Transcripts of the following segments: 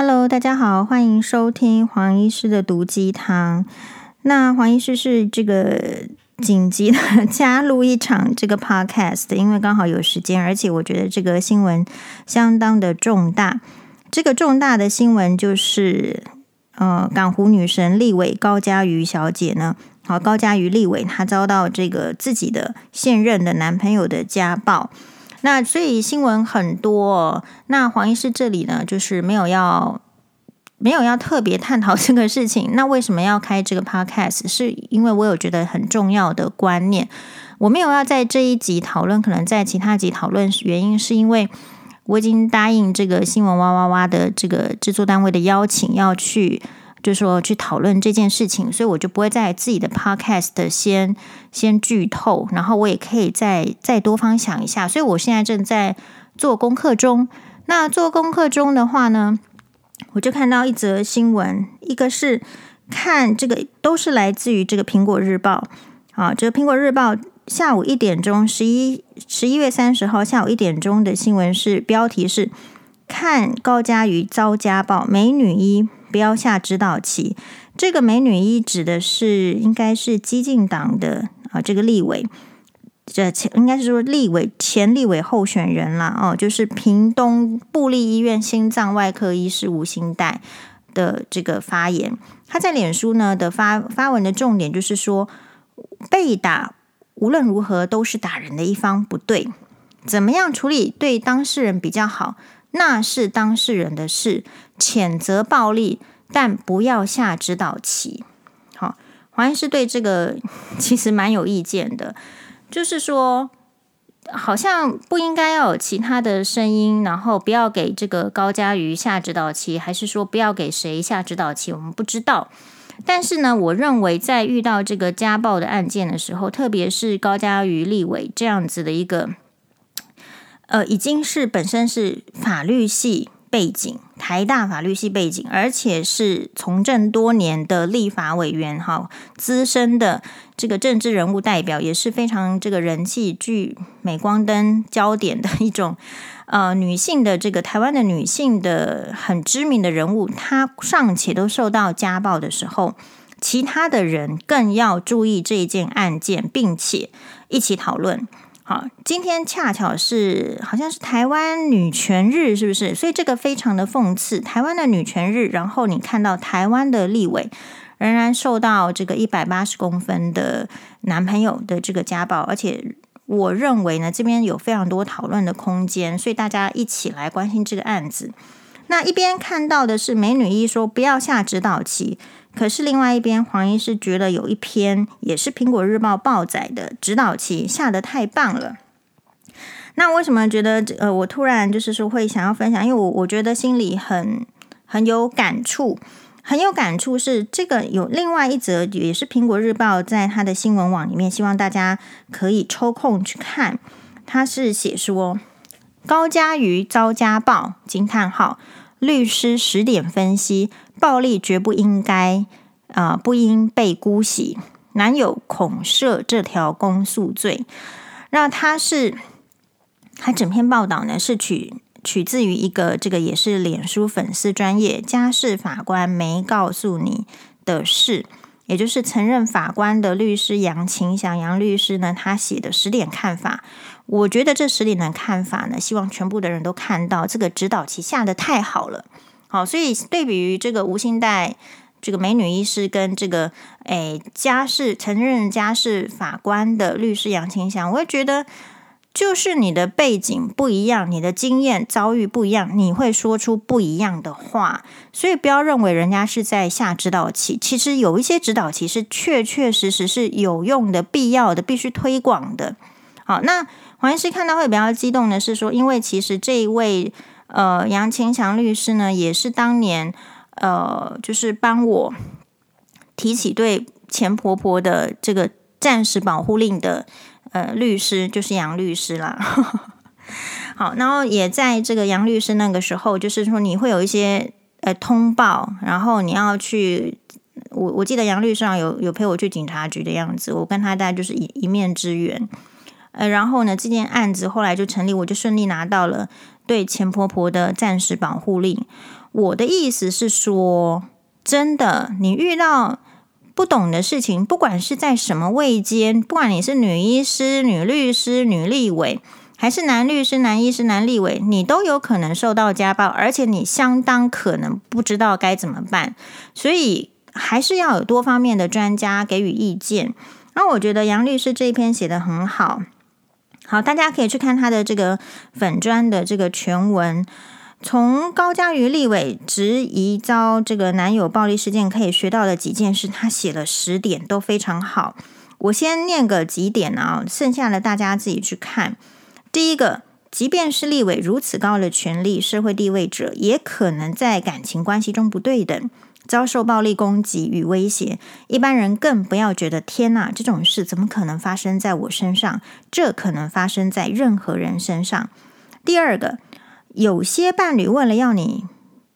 Hello，大家好，欢迎收听黄医师的毒鸡汤。那黄医师是这个紧急的加入一场这个 podcast，因为刚好有时间，而且我觉得这个新闻相当的重大。这个重大的新闻就是，呃，港湖女神立委高嘉瑜小姐呢，好，高嘉瑜立委她遭到这个自己的现任的男朋友的家暴。那所以新闻很多，那黄医师这里呢，就是没有要没有要特别探讨这个事情。那为什么要开这个 podcast？是因为我有觉得很重要的观念，我没有要在这一集讨论，可能在其他集讨论。原因是因为我已经答应这个新闻哇哇哇的这个制作单位的邀请，要去。就是说去讨论这件事情，所以我就不会在自己的 podcast 先先剧透，然后我也可以再再多方想一下。所以我现在正在做功课中。那做功课中的话呢，我就看到一则新闻，一个是看这个都是来自于这个苹果日报啊，这个苹果日报下午一点钟，十一十一月三十号下午一点钟的新闻是标题是看高嘉瑜遭家暴，美女一。不要下指导棋。这个美女一指的是应该是激进党的啊，这个立委，这前应该是说立委前立委候选人啦。哦，就是屏东部立医院心脏外科医师吴兴岱的这个发言。他在脸书呢的发发文的重点就是说，被打无论如何都是打人的一方不对，怎么样处理对当事人比较好？那是当事人的事，谴责暴力，但不要下指导棋。好，黄医师对这个 其实蛮有意见的，就是说，好像不应该要有其他的声音，然后不要给这个高嘉瑜下指导棋，还是说不要给谁下指导棋？我们不知道。但是呢，我认为在遇到这个家暴的案件的时候，特别是高嘉瑜立委这样子的一个。呃，已经是本身是法律系背景，台大法律系背景，而且是从政多年的立法委员，哈，资深的这个政治人物代表，也是非常这个人气、具镁光灯焦点的一种呃女性的这个台湾的女性的很知名的人物，她尚且都受到家暴的时候，其他的人更要注意这一件案件，并且一起讨论。好，今天恰巧是好像是台湾女权日，是不是？所以这个非常的讽刺，台湾的女权日，然后你看到台湾的立委仍然受到这个一百八十公分的男朋友的这个家暴，而且我认为呢，这边有非常多讨论的空间，所以大家一起来关心这个案子。那一边看到的是美女一说不要下指导棋。可是另外一边，黄医师觉得有一篇也是《苹果日报》报载的指导棋下得太棒了。那为什么觉得呃，我突然就是说会想要分享？因为我我觉得心里很很有感触，很有感触是这个有另外一则也是《苹果日报》在他的新闻网里面，希望大家可以抽空去看。他是写说高嘉瑜遭家暴惊叹号，律师十点分析。暴力绝不应该啊、不应被姑息。男友恐涉这条公诉罪，那他是他整篇报道呢是取取自于一个这个也是脸书粉丝专业家事法官没告诉你的事，也就是曾任法官的律师杨晴祥杨律师呢，他写的十点看法。我觉得这十点的看法呢，希望全部的人都看到这个指导棋下得太好了。好，所以对比于这个吴兴岱，这个美女医师跟这个诶家事曾任家事法官的律师杨清祥，我也觉得就是你的背景不一样，你的经验遭遇不一样，你会说出不一样的话。所以不要认为人家是在下指导棋，其实有一些指导棋是确确实实是有用的、必要的、必须推广的。好，那黄医师看到会比较激动的是说，因为其实这一位。呃，杨清祥律师呢，也是当年呃，就是帮我提起对钱婆婆的这个暂时保护令的呃律师，就是杨律师啦。好，然后也在这个杨律师那个时候，就是说你会有一些呃通报，然后你要去，我我记得杨律师有有陪我去警察局的样子，我跟他大概就是一一面之缘。呃，然后呢，这件案子后来就成立，我就顺利拿到了。对钱婆婆的暂时保护令，我的意思是说，真的，你遇到不懂的事情，不管是在什么位阶，不管你是女医师、女律师、女立委，还是男律师、男医师、男立委，你都有可能受到家暴，而且你相当可能不知道该怎么办，所以还是要有多方面的专家给予意见。那我觉得杨律师这一篇写得很好，好，大家可以去看他的这个粉专的这个全文。从高嘉瑜立委质疑遭这个男友暴力事件可以学到的几件事，他写了十点都非常好。我先念个几点啊，剩下的大家自己去看。第一个，即便是立委如此高的权力、社会地位者，也可能在感情关系中不对等。遭受暴力攻击与威胁，一般人更不要觉得天哪，这种事怎么可能发生在我身上？这可能发生在任何人身上。第二个，有些伴侣为了要你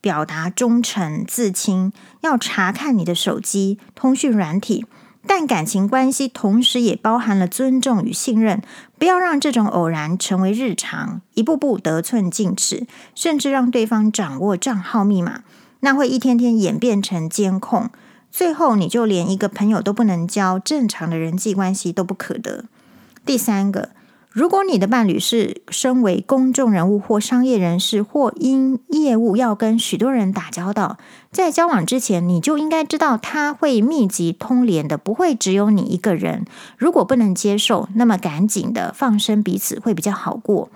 表达忠诚、自清，要查看你的手机、通讯软体，但感情关系同时也包含了尊重与信任，不要让这种偶然成为日常，一步步得寸进尺，甚至让对方掌握账号密码。那会一天天演变成监控，最后你就连一个朋友都不能交，正常的人际关系都不可得。第三个，如果你的伴侣是身为公众人物或商业人士，或因业务要跟许多人打交道，在交往之前你就应该知道他会密集通联的，不会只有你一个人。如果不能接受，那么赶紧的放生彼此会比较好过。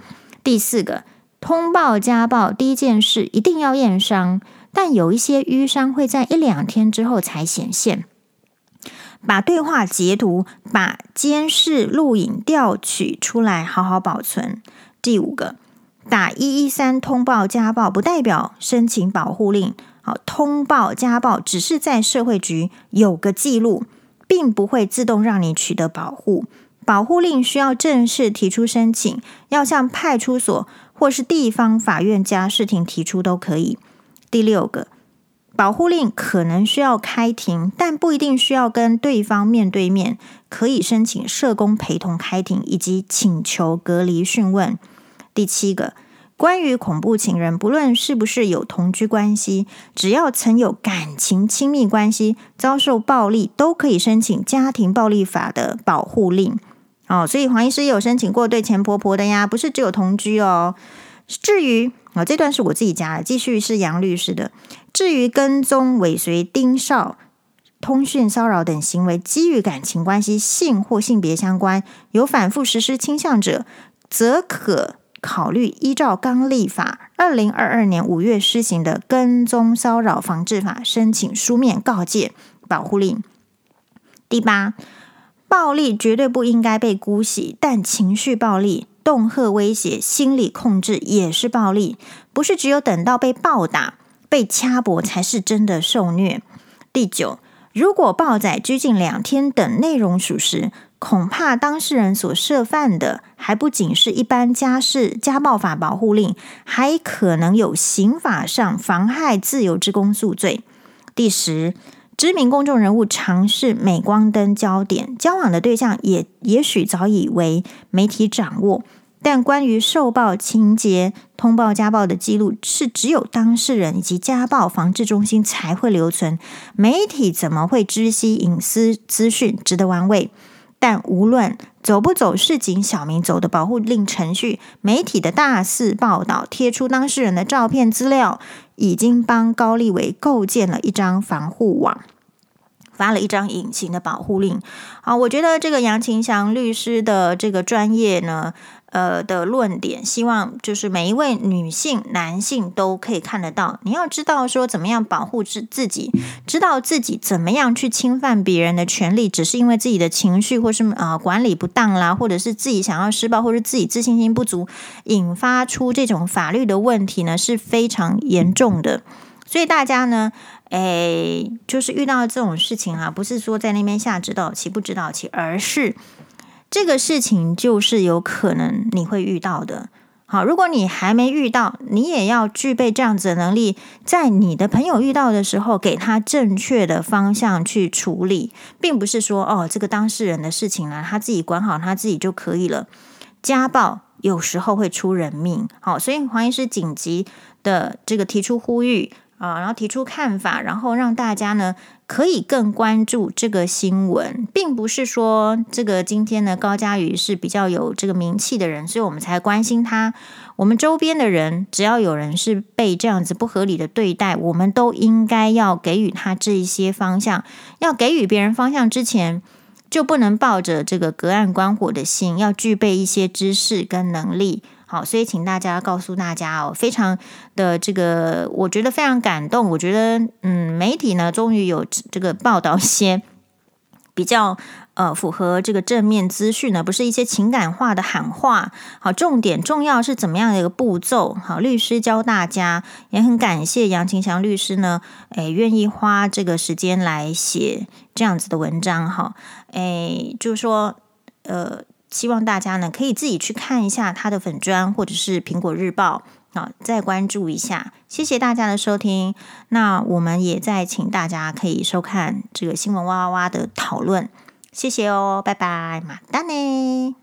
第四个，通报家暴第一件事一定要验伤。但有一些瘀伤会在一两天之后才显现。把对话截图、把监视录影调取出来，好好保存。第五个，打一一三通报家暴，不代表申请保护令。好，通报家暴只是在社会局有个记录，并不会自动让你取得保护。保护令需要正式提出申请，要向派出所或是地方法院家事庭提出都可以。第六个，保护令可能需要开庭，但不一定需要跟对方面对面，可以申请社工陪同开庭，以及请求隔离讯问。第七个，关于恐怖情人，不论是不是有同居关系，只要曾有感情亲密关系，遭受暴力，都可以申请家庭暴力法的保护令。哦，所以黄医师也有申请过对前婆婆的呀，不是只有同居哦。至于啊，这段是我自己加的，继续是杨律师的。至于跟踪、尾随、盯梢、通讯骚扰等行为，基于感情关系、性或性别相关，有反复实施倾向者，则可考虑依照刚立法二零二二年五月施行的跟踪骚扰防治法，申请书面告诫保护令。第八，暴力绝对不应该被姑息，但情绪暴力。恫吓、威胁、心理控制也是暴力，不是只有等到被暴打、被掐脖才是真的受虐。第九，如果暴仔拘禁两天等内容属实，恐怕当事人所涉犯的还不仅是一般家事家暴法保护令，还可能有刑法上妨害自由之公诉罪。第十，知名公众人物尝试镁光灯焦点，交往的对象也也许早已为媒体掌握。但关于受暴情节、通报家暴的记录，是只有当事人以及家暴防治中心才会留存。媒体怎么会知悉隐私资讯？值得玩味。但无论走不走市井小民走的保护令程序，媒体的大肆报道，贴出当事人的照片资料，已经帮高立伟构建了一张防护网，发了一张隐形的保护令。好，我觉得这个杨清祥律师的这个专业呢。呃的论点，希望就是每一位女性、男性都可以看得到。你要知道说怎么样保护自自己，知道自己怎么样去侵犯别人的权利，只是因为自己的情绪或是啊、呃、管理不当啦，或者是自己想要施暴，或是自己自信心不足，引发出这种法律的问题呢，是非常严重的。所以大家呢，诶，就是遇到这种事情啊，不是说在那边下指导棋不指导棋，而是。这个事情就是有可能你会遇到的。好，如果你还没遇到，你也要具备这样子的能力，在你的朋友遇到的时候，给他正确的方向去处理，并不是说哦，这个当事人的事情呢，他自己管好他自己就可以了。家暴有时候会出人命，好，所以黄医师紧急的这个提出呼吁啊，然后提出看法，然后让大家呢可以更关注这个新闻，并不是说这个今天呢高嘉瑜是比较有这个名气的人，所以我们才关心他。我们周边的人，只要有人是被这样子不合理的对待，我们都应该要给予他这一些方向。要给予别人方向之前，就不能抱着这个隔岸观火的心，要具备一些知识跟能力。好，所以请大家告诉大家哦，非常的这个，我觉得非常感动。我觉得，嗯，媒体呢，终于有这个报道一些比较。呃，符合这个正面资讯呢，不是一些情感化的喊话。好，重点重要是怎么样的一个步骤？好，律师教大家，也很感谢杨晴祥律师呢，诶，愿意花这个时间来写这样子的文章。哈，诶，就是说，呃，希望大家呢可以自己去看一下他的粉专，或者是苹果日报，啊，再关注一下。谢谢大家的收听。那我们也再请大家可以收看这个新闻哇哇哇的讨论。谢谢哦，拜拜，马丹呢。